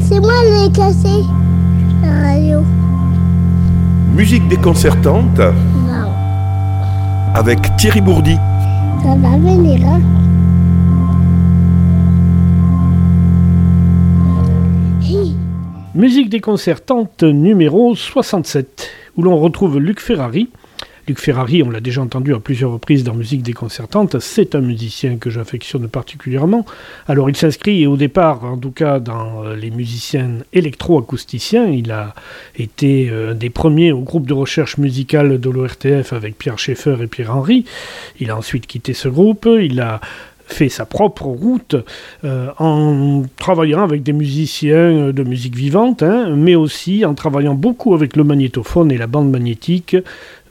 C'est moi qui l'ai cassé, la radio. Musique déconcertante Non, avec Thierry Bourdi. ça va venir, hein. Hi. Musique déconcertante numéro 67, où l'on retrouve Luc Ferrari. Luc Ferrari, on l'a déjà entendu à plusieurs reprises dans Musique déconcertante, c'est un musicien que j'affectionne particulièrement. Alors il s'inscrit au départ, en tout cas, dans euh, les musiciens électro-acousticiens. Il a été euh, un des premiers au groupe de recherche musicale de l'ORTF avec Pierre Schaeffer et Pierre Henry. Il a ensuite quitté ce groupe, il a fait sa propre route euh, en travaillant avec des musiciens euh, de musique vivante, hein, mais aussi en travaillant beaucoup avec le magnétophone et la bande magnétique,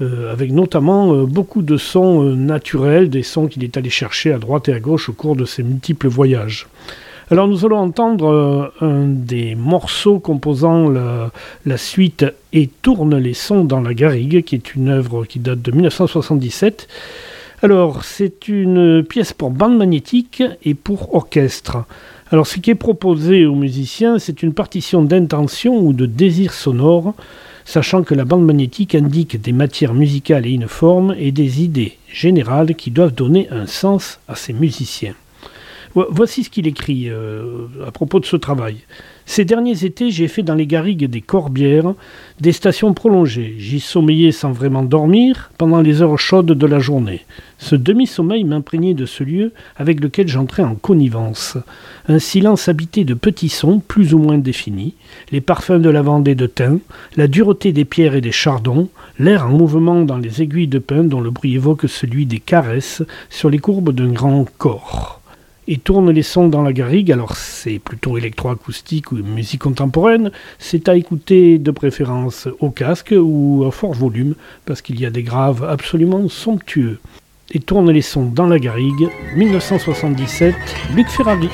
euh, avec notamment beaucoup de sons naturels, des sons qu'il est allé chercher à droite et à gauche au cours de ses multiples voyages. Alors nous allons entendre un des morceaux composant la, la suite Et tourne les sons dans la garrigue, qui est une œuvre qui date de 1977. Alors, c'est une pièce pour bande magnétique et pour orchestre. Alors, ce qui est proposé aux musiciens, c'est une partition d'intention ou de désir sonore, sachant que la bande magnétique indique des matières musicales et une forme et des idées générales qui doivent donner un sens à ces musiciens. Vo- Voici ce qu'il écrit euh, à propos de ce travail. Ces derniers étés, j'ai fait dans les garrigues des Corbières des stations prolongées. J'y sommeillais sans vraiment dormir pendant les heures chaudes de la journée. Ce demi-sommeil m'imprégnait de ce lieu avec lequel j'entrais en connivence. Un silence habité de petits sons plus ou moins définis, les parfums de lavande et de thym, la dureté des pierres et des chardons, l'air en mouvement dans les aiguilles de pin dont le bruit évoque celui des caresses sur les courbes d'un grand corps et tourne les sons dans la garrigue, alors c'est plutôt électroacoustique ou musique contemporaine, c'est à écouter de préférence au casque ou à fort volume, parce qu'il y a des graves absolument somptueux. Et tourne les sons dans la garrigue, 1977, Luc Ferrari.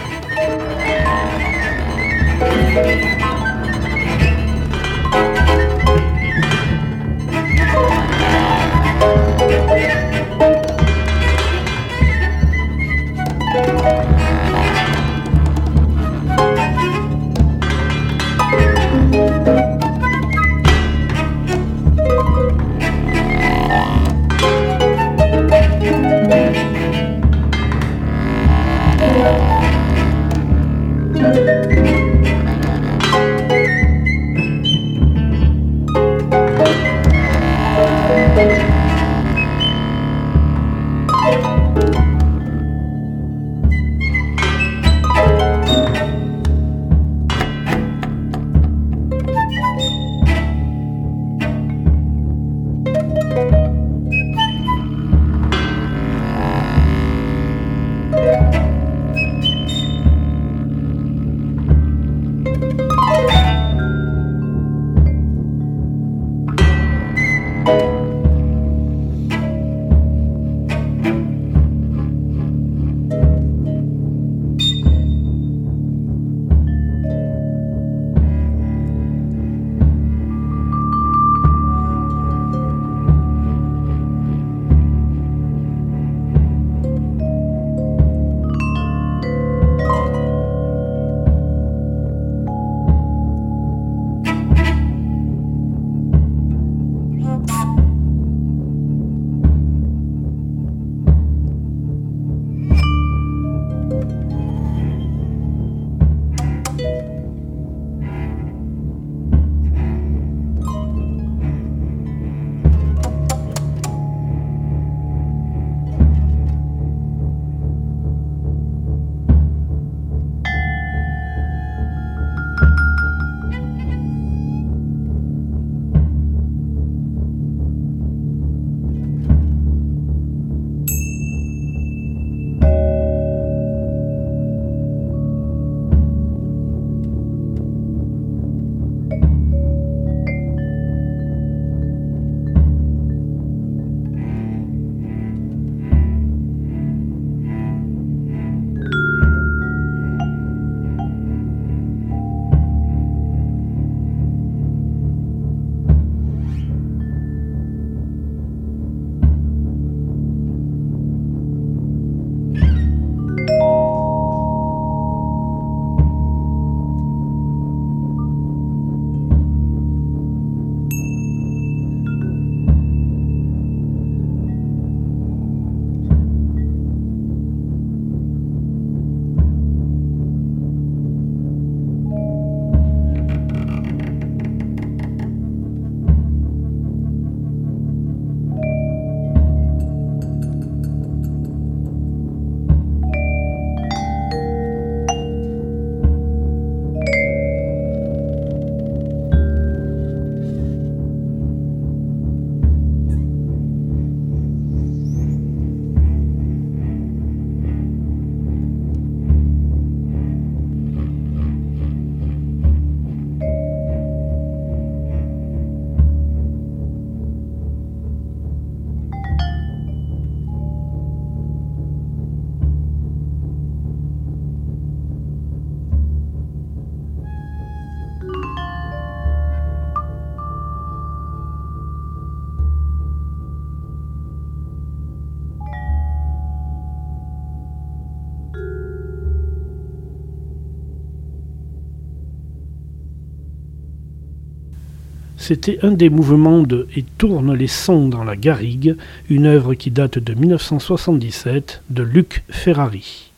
C'était un des mouvements de Et tourne les sons dans la garrigue, une œuvre qui date de 1977 de Luc Ferrari.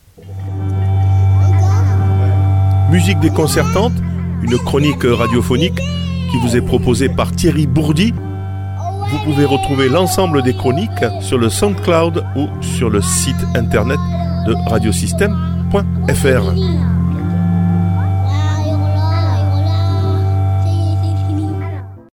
Musique déconcertante, une chronique radiophonique qui vous est proposée par Thierry Bourdi. Vous pouvez retrouver l'ensemble des chroniques sur le SoundCloud ou sur le site internet de radiosystème.fr.